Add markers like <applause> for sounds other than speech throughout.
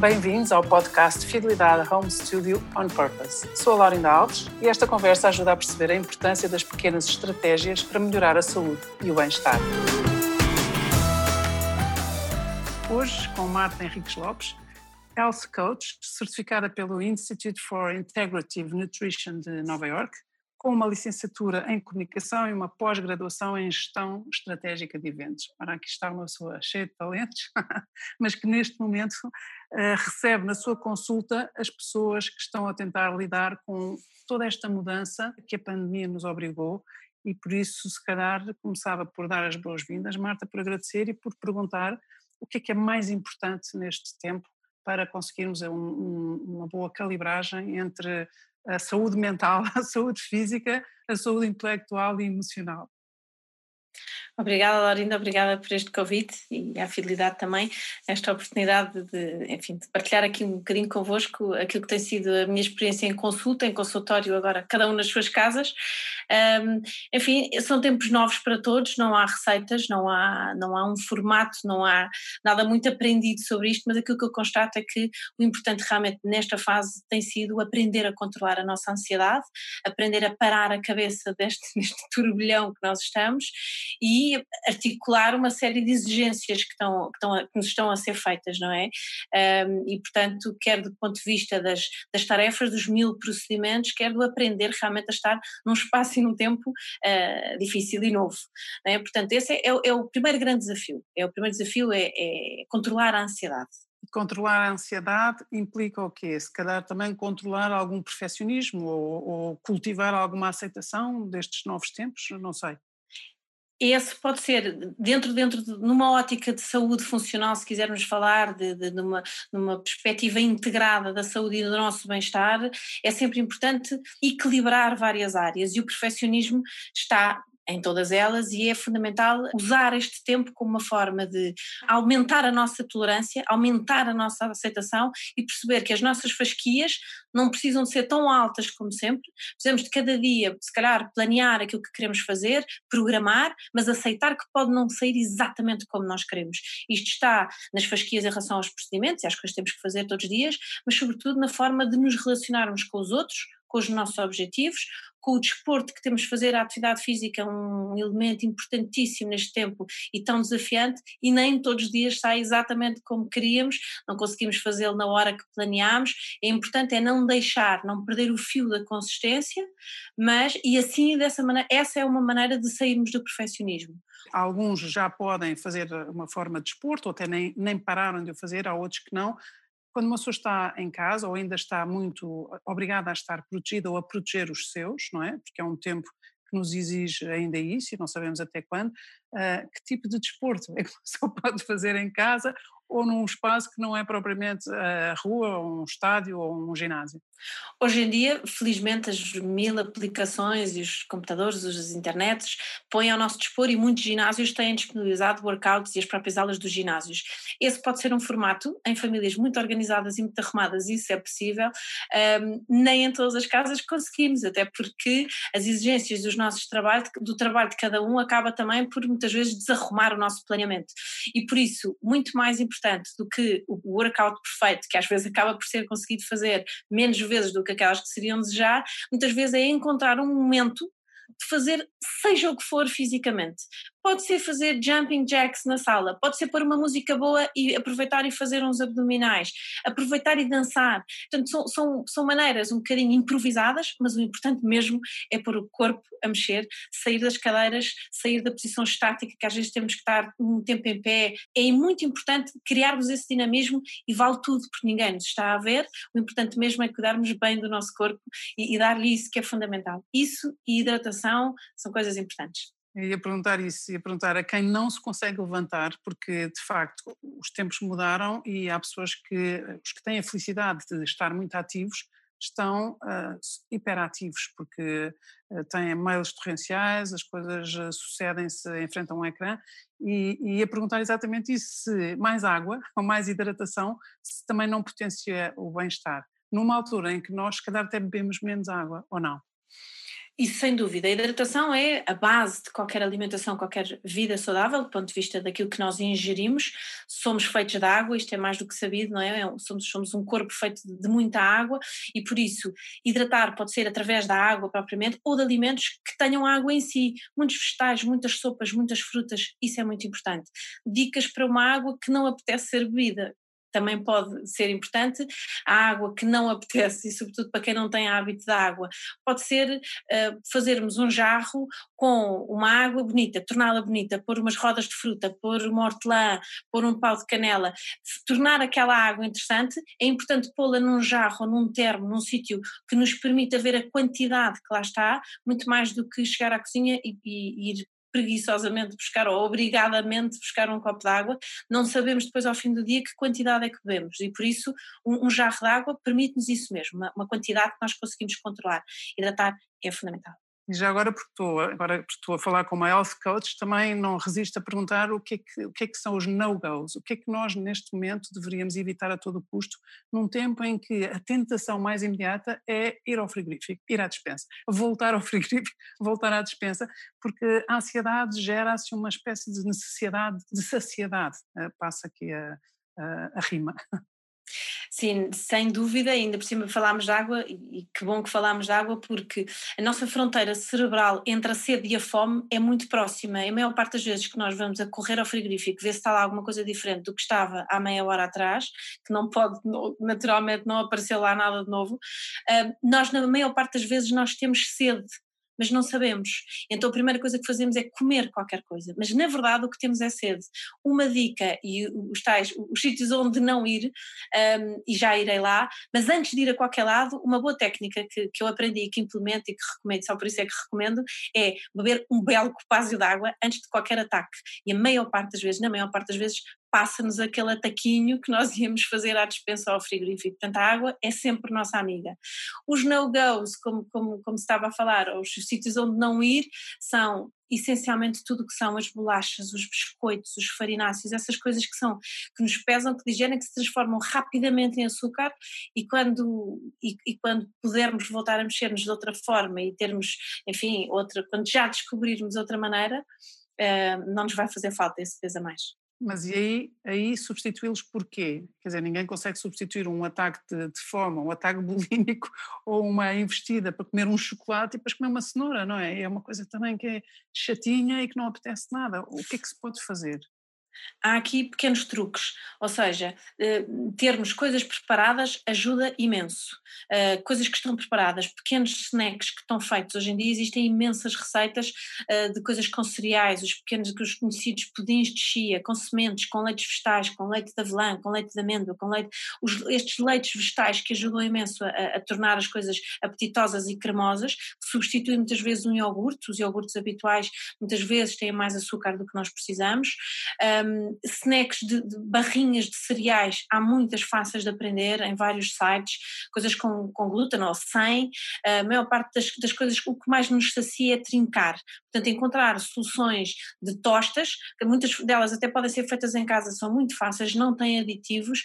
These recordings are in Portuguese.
Bem-vindos ao podcast Fidelidade Home Studio on Purpose. Sou a Laurinda Alves e esta conversa ajuda a perceber a importância das pequenas estratégias para melhorar a saúde e o bem-estar. Hoje, com Marta Henriques Lopes, Health Coach, certificada pelo Institute for Integrative Nutrition de Nova York, com uma licenciatura em comunicação e uma pós-graduação em gestão estratégica de eventos. Ora, aqui está uma pessoa cheia de talentos, <laughs> mas que neste momento uh, recebe na sua consulta as pessoas que estão a tentar lidar com toda esta mudança que a pandemia nos obrigou e por isso, se calhar, começava por dar as boas-vindas, Marta, por agradecer e por perguntar o que é que é mais importante neste tempo para conseguirmos um, um, uma boa calibragem entre a saúde mental, <laughs> a saúde física, a saúde intelectual e emocional. Obrigada, Laurinda, obrigada por este convite e à fidelidade também, esta oportunidade de, enfim, de partilhar aqui um bocadinho convosco aquilo que tem sido a minha experiência em consulta, em consultório, agora cada um nas suas casas. Um, enfim, são tempos novos para todos, não há receitas, não há, não há um formato, não há nada muito aprendido sobre isto, mas aquilo que eu constato é que o importante realmente nesta fase tem sido aprender a controlar a nossa ansiedade, aprender a parar a cabeça deste, <laughs> deste turbilhão que nós estamos e articular uma série de exigências que, estão, que, estão, que nos estão a ser feitas, não é? Um, e, portanto, quer do ponto de vista das, das tarefas, dos mil procedimentos, quer do aprender realmente a estar num espaço e num tempo uh, difícil e novo. É? Portanto, esse é, é, é, o primeiro grande desafio. É o primeiro desafio é, é controlar a ansiedade. Controlar a ansiedade implica o quê? Se calhar também controlar algum perfeccionismo ou, ou cultivar alguma aceitação destes novos tempos, não sei esse pode ser dentro dentro de, numa ótica de saúde funcional se quisermos falar de, de numa, numa perspectiva integrada da saúde e do nosso bem-estar é sempre importante equilibrar várias áreas e o perfeccionismo está em todas elas e é fundamental usar este tempo como uma forma de aumentar a nossa tolerância, aumentar a nossa aceitação e perceber que as nossas fasquias não precisam de ser tão altas como sempre, precisamos de cada dia, se calhar, planear aquilo que queremos fazer, programar, mas aceitar que pode não sair exatamente como nós queremos. Isto está nas fasquias em relação aos procedimentos e às coisas que temos que fazer todos os dias, mas sobretudo na forma de nos relacionarmos com os outros, com os nossos objetivos, com o desporto que temos de fazer, a atividade física é um elemento importantíssimo neste tempo e tão desafiante e nem todos os dias sai exatamente como queríamos, não conseguimos fazê-lo na hora que planeámos, é importante é não deixar, não perder o fio da consistência, mas e assim dessa maneira, essa é uma maneira de sairmos do perfeccionismo. Alguns já podem fazer uma forma de desporto, ou até nem, nem pararam de o fazer, há outros que não, quando uma pessoa está em casa ou ainda está muito obrigada a estar protegida ou a proteger os seus, não é? Porque é um tempo que nos exige ainda isso e não sabemos até quando, uh, que tipo de desporto é que <laughs> a pessoa pode fazer em casa ou num espaço que não é propriamente a rua, ou um estádio ou um ginásio? Hoje em dia, felizmente, as mil aplicações e os computadores, as internets, põem ao nosso dispor e muitos ginásios têm disponibilizado workouts e as próprias aulas dos ginásios. Esse pode ser um formato em famílias muito organizadas e muito arrumadas, isso é possível, um, nem em todas as casas conseguimos, até porque as exigências dos nossos trabalho, do trabalho de cada um acaba também por muitas vezes desarrumar o nosso planeamento. E por isso, muito mais importante do que o workout perfeito, que às vezes acaba por ser conseguido fazer menos vezes do que aquelas que seriam desejar, muitas vezes é encontrar um momento de fazer seja o que for fisicamente. Pode ser fazer jumping jacks na sala, pode ser pôr uma música boa e aproveitar e fazer uns abdominais, aproveitar e dançar. Portanto, são, são, são maneiras um bocadinho improvisadas, mas o importante mesmo é pôr o corpo a mexer, sair das cadeiras, sair da posição estática, que às vezes temos que estar um tempo em pé. É muito importante criarmos esse dinamismo e vale tudo, porque ninguém nos está a ver. O importante mesmo é cuidarmos bem do nosso corpo e, e dar-lhe isso que é fundamental. Isso e hidratação são coisas importantes. Eu ia perguntar isso, ia perguntar a quem não se consegue levantar, porque de facto os tempos mudaram e há pessoas que, os que têm a felicidade de estar muito ativos, estão uh, hiperativos, porque uh, têm mails torrenciais, as coisas uh, sucedem-se em frente a um ecrã, e, e ia perguntar exatamente isso, se mais água <laughs> ou mais hidratação, se também não potencia o bem-estar, numa altura em que nós, se calhar, até bebemos menos água, ou não? Isso sem dúvida. A hidratação é a base de qualquer alimentação, qualquer vida saudável, do ponto de vista daquilo que nós ingerimos. Somos feitos de água, isto é mais do que sabido, não é? é somos, somos um corpo feito de muita água e por isso hidratar pode ser através da água propriamente ou de alimentos que tenham água em si. Muitos vegetais, muitas sopas, muitas frutas, isso é muito importante. Dicas para uma água que não apetece ser bebida também pode ser importante. A água que não apetece, e sobretudo para quem não tem hábito de água, pode ser uh, fazermos um jarro com uma água bonita, torná-la bonita, pôr umas rodas de fruta, pôr uma hortelã, pôr um pau de canela, tornar aquela água interessante. É importante pô-la num jarro num termo, num sítio que nos permita ver a quantidade que lá está, muito mais do que chegar à cozinha e, e, e ir preguiçosamente buscar ou obrigadamente buscar um copo de água, não sabemos depois ao fim do dia que quantidade é que bebemos e por isso um, um jarro de água permite-nos isso mesmo, uma, uma quantidade que nós conseguimos controlar. Hidratar é fundamental. E já agora, porque estou, agora porque estou a falar com uma health coach, também não resisto a perguntar o que é que, o que, é que são os no-goes, o que é que nós neste momento deveríamos evitar a todo custo, num tempo em que a tentação mais imediata é ir ao frigorífico, ir à despensa, voltar ao <laughs> frigorífico, voltar à despensa, porque a ansiedade gera-se uma espécie de necessidade de saciedade, eh, passa aqui a, a, a rima. Sim, sem dúvida, ainda por cima falámos de água, e que bom que falámos de água, porque a nossa fronteira cerebral entre a sede e a fome é muito próxima. A maior parte das vezes que nós vamos a correr ao frigorífico ver se está lá alguma coisa diferente do que estava há meia hora atrás, que não pode, naturalmente, não aparecer lá nada de novo, ah, nós, na maior parte das vezes, nós temos sede mas não sabemos. Então a primeira coisa que fazemos é comer qualquer coisa, mas na verdade o que temos é sede. Uma dica, e os tais, os sítios onde não ir, um, e já irei lá, mas antes de ir a qualquer lado, uma boa técnica que, que eu aprendi e que implemento e que recomendo, só por isso é que recomendo, é beber um belo copásio de água antes de qualquer ataque. E a maior parte das vezes, na maior parte das vezes, passa-nos aquele ataquinho que nós <laughs> íamos fazer à dispensa ao frigorífico. Portanto, a água é sempre nossa amiga. Os no-goes, como, como, como se estava a falar, os sítios onde não ir, são essencialmente tudo o que são as bolachas, os biscoitos, os farináceos, essas coisas que são, que nos pesam, que digerem, que se transformam rapidamente em açúcar e quando, e, e quando pudermos voltar a mexer-nos de outra forma e termos, enfim, outra, quando já descobrirmos outra maneira, uh, não nos vai fazer falta esse peso a mais. Mas e aí, aí substituí-los por quê? Quer dizer, ninguém consegue substituir um ataque de, de fome, um ataque <laughs> bulímico ou uma investida para comer um chocolate e depois comer uma cenoura, não é? É uma coisa também que é chatinha e que não apetece nada. O que é que se pode fazer? Há aqui pequenos truques, ou seja, eh, termos coisas preparadas ajuda imenso. Eh, coisas que estão preparadas, pequenos snacks que estão feitos. Hoje em dia existem imensas receitas eh, de coisas com cereais, os pequenos, os conhecidos pudins de chia, com sementes, com leites vegetais, com leite de avelã, com leite de amêndoa, com leite, os, estes leites vegetais que ajudam imenso a, a, tornar as coisas apetitosas e cremosas, substituem muitas vezes um iogurte, os iogurtes habituais muitas vezes têm mais açúcar do que nós precisamos um, snacks de, de, barrinhas de cereais, há muitas fáceis de aprender em vários sites, coisas com, com glúten ou sem, a maior parte das, das coisas, o que mais nos sacia é trincar, portanto encontrar soluções de tostas, que muitas delas até podem ser feitas em casa, são muito fáceis, não têm aditivos,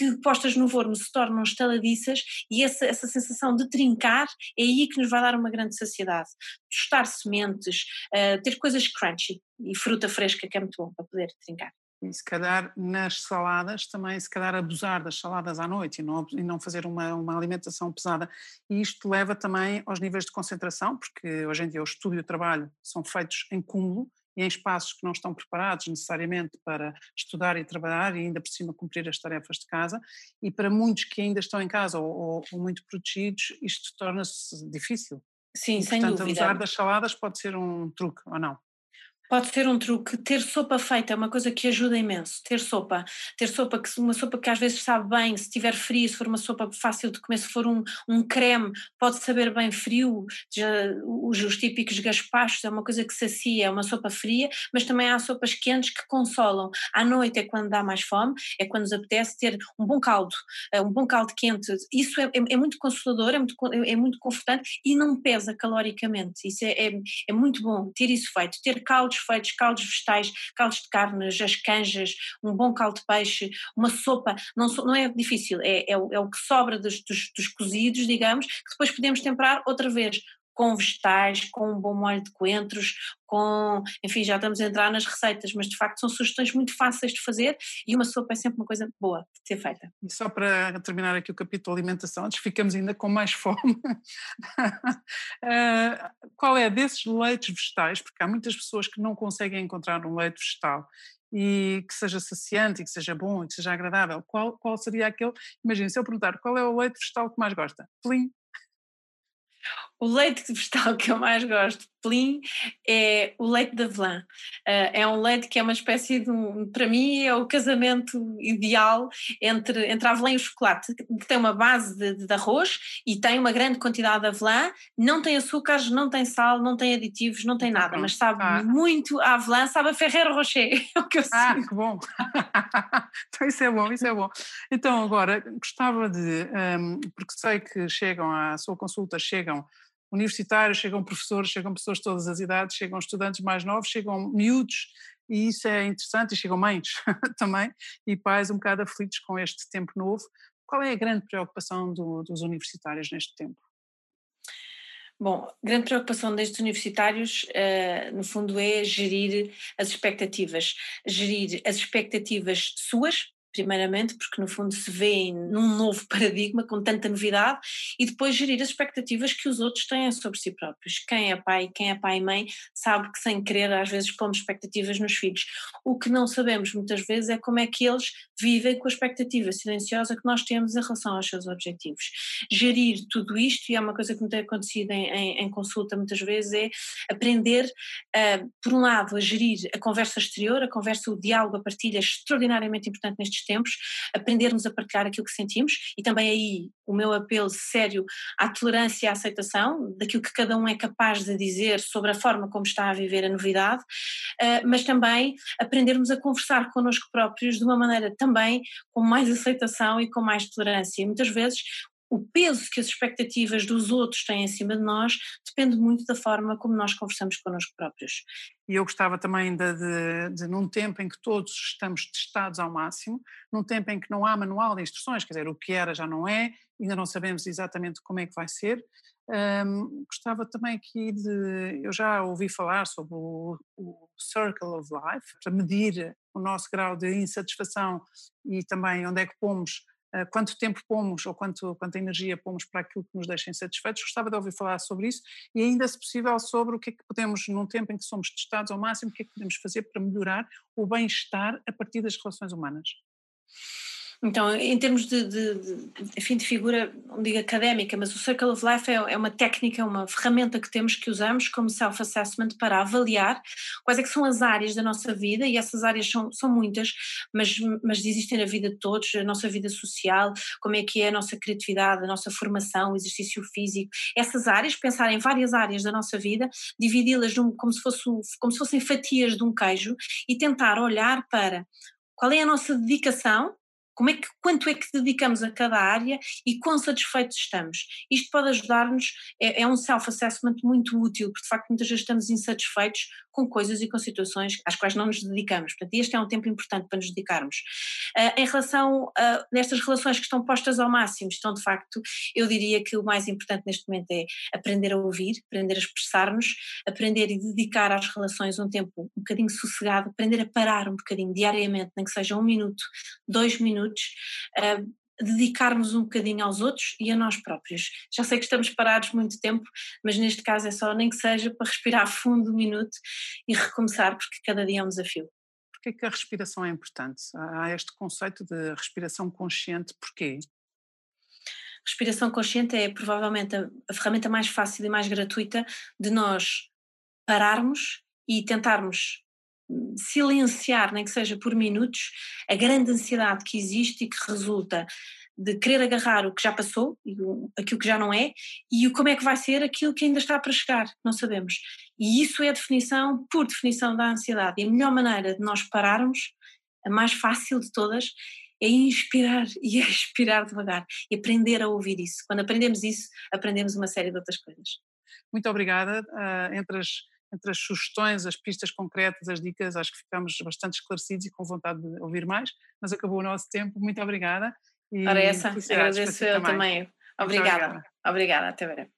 que postas no forno se tornam estaladiças e essa, essa sensação de trincar é aí que nos vai dar uma grande saciedade. Tostar sementes, uh, ter coisas crunchy e fruta fresca que é muito bom para poder trincar. E se calhar nas saladas também, se calhar abusar das saladas à noite e não, e não fazer uma, uma alimentação pesada. E isto leva também aos níveis de concentração, porque hoje em dia o estudo e o trabalho são feitos em cúmulo e em espaços que não estão preparados necessariamente para estudar e trabalhar e ainda por cima cumprir as tarefas de casa. E para muitos que ainda estão em casa ou, ou, muito protegidos, isto torna-se difícil. Sim, e, sem portanto, dúvida. abusar das saladas pode ser um truque ou não? Pode ser um truque. Ter sopa feita é uma coisa que ajuda imenso. Ter sopa. Ter sopa, que uma sopa que às vezes sabe bem, se estiver frio, se for uma sopa fácil de comer, se for um, um creme, pode saber bem frio. Já, os, os típicos gaspachos é uma coisa que sacia, é uma sopa fria, mas também há sopas quentes que consolam. À noite é quando dá mais fome, é quando nos apetece ter um bom caldo, eh, um bom caldo quente. Isso é, é, é muito consolador, é muito, é muito confortante e não pesa caloricamente. Isso é, é, é muito bom ter isso feito. Ter caldos feitos, caldos vegetais, caldos de carnes, as canjas, um bom caldo de peixe, uma sopa, não, não é difícil, é, é, o, é o que sobra dos, dos, dos cozidos, digamos, que depois podemos temperar outra vez com vegetais, com um bom molho de coentros, com, enfim, já estamos a entrar nas receitas, mas de facto são sugestões muito fáceis de fazer e uma sopa é sempre uma coisa boa de ser feita. E só para terminar aqui o capítulo alimentação, antes ficamos ainda com mais fome, uh, <laughs> qual é desses leites vegetais, porque há muitas pessoas que não conseguem encontrar um leite vegetal e que seja saciante e que seja bom e que seja agradável, qual, qual seria aquele? Imagina, se eu perguntar qual é o leite vegetal que mais gosta? Plim, o leite vegetal <laughs> que eu mais gosto, Plim, é o leite de avelã. Uh, é um leite que é uma espécie de, um, para mim, é o casamento ideal entre, entre a avelã e o chocolate, que tem uma base de, de arroz e tem uma grande quantidade de avelã, não tem açúcares, não tem sal, não tem aditivos, não tem nada, mas sabe ah. muito a avelã, sabe a Ferreiro Rocher, <laughs> é o que eu Ah, que bom! <laughs> então isso é bom, isso é bom. Então agora, gostava de, um, porque sei que chegam à sua consulta, chegam universitários, chegam professores, chegam pessoas de todas as idades, chegam estudantes mais novos, chegam miúdos, e isso é interessante, e chegam mães <laughs> também, e pais um bocado aflitos com este tempo novo. Qual é a grande preocupação do, dos universitários neste tempo? Bom, grande preocupação destes universitários, uh, no fundo, é gerir as expectativas. Gerir as expectativas suas, primeiramente porque no fundo se vê num novo <laughs> paradigma com tanta novidade e depois gerir as expectativas que os outros têm sobre si próprios. Quem é pai, quem é pai e mãe sabe que sem querer às vezes pomos expectativas nos filhos. O que não sabemos muitas vezes é como é que eles vivem com a expectativa silenciosa que nós temos em relação aos seus objetivos. Gerir tudo isto, e é uma coisa que me tem acontecido em, em, em consulta muitas vezes, é aprender, uh, por um lado, a gerir a conversa exterior, a conversa, o diálogo, a partilha é extraordinariamente importante nestes tempos, aprendermos a partilhar aquilo que sentimos e também aí o meu apelo sério à tolerância e à aceitação daquilo que cada um é capaz de dizer sobre a forma como está a viver a novidade, uh, mas também aprendermos a conversar connosco próprios de uma maneira também com mais aceitação e com mais tolerância. Muitas vezes o peso que as expectativas dos outros têm em cima de nós depende muito da forma como nós conversamos connosco próprios. E eu gostava também de, de, de, num tempo em que todos estamos testados ao máximo, num tempo em que não há manual de instruções, quer dizer, o que era já não é, ainda não sabemos exatamente como é que vai ser. Um, gostava também aqui de. Eu já ouvi falar sobre o, o Circle of Life, para medir o nosso grau de insatisfação e também onde é que pomos quanto tempo pomos ou quanto, quanta energia pomos para aquilo que nos deixa insatisfeitos. Gostava de ouvir falar sobre isso e ainda, se possível, sobre o que é que podemos, num tempo em que somos testados ao máximo, o que é que podemos fazer para melhorar o bem-estar a partir das relações humanas. Então, em termos de, de, de, de figura, não digo académica, mas o Circle of Life é, é uma técnica, é uma ferramenta que temos que usamos como self-assessment para avaliar quais é que são as áreas da nossa vida, e essas áreas são, são muitas, mas, mas existem na vida de todos, a nossa vida social, como é que é a nossa criatividade, a nossa formação, o exercício físico, essas áreas, pensar em várias áreas da nossa vida, dividi-las como, se fosse, como se fossem fatias de um queijo e tentar olhar para qual é a nossa dedicação como é que, quanto é que dedicamos a cada área e quão satisfeitos estamos? Isto pode ajudar-nos, é, é um self-assessment muito útil, porque de facto muitas vezes estamos insatisfeitos com coisas e com situações às quais não nos dedicamos. Portanto, este é um tempo importante para nos dedicarmos. Uh, em relação a nestas relações que estão postas ao máximo, estão de facto, eu diria que o mais importante neste momento é aprender a ouvir, aprender a expressar-nos, aprender e dedicar às relações um tempo um bocadinho sossegado, aprender a parar um bocadinho diariamente, nem que seja um minuto, dois minutos uh, dedicarmos um bocadinho aos outros e a nós próprios. Já sei que estamos parados muito tempo, mas neste caso é só nem que seja para respirar fundo um minuto e recomeçar, porque cada dia é um desafio. Porquê que a respiração é importante? Há este conceito de respiração consciente, porquê? Respiração consciente é provavelmente a, a ferramenta mais fácil e mais gratuita de nós pararmos e tentarmos silenciar, nem que seja por minutos, a grande ansiedade que existe e que resulta de querer agarrar o que já passou, aquilo que já não é, e como é que vai ser aquilo que ainda está para chegar, não sabemos. E isso é a definição, por definição, da ansiedade. E a melhor maneira de nós pararmos, a mais fácil de todas, é inspirar <laughs> e expirar devagar e aprender a ouvir isso. Quando aprendemos isso, aprendemos uma série de outras coisas. Muito obrigada. Uh, entre as entre as sugestões, as pistas concretas, as dicas, acho que ficamos bastante esclarecidos e com vontade de ouvir mais, mas acabou o nosso tempo, muito obrigada. E Ora essa, agradeço eu também. também. Obrigada, obrigada, até breve.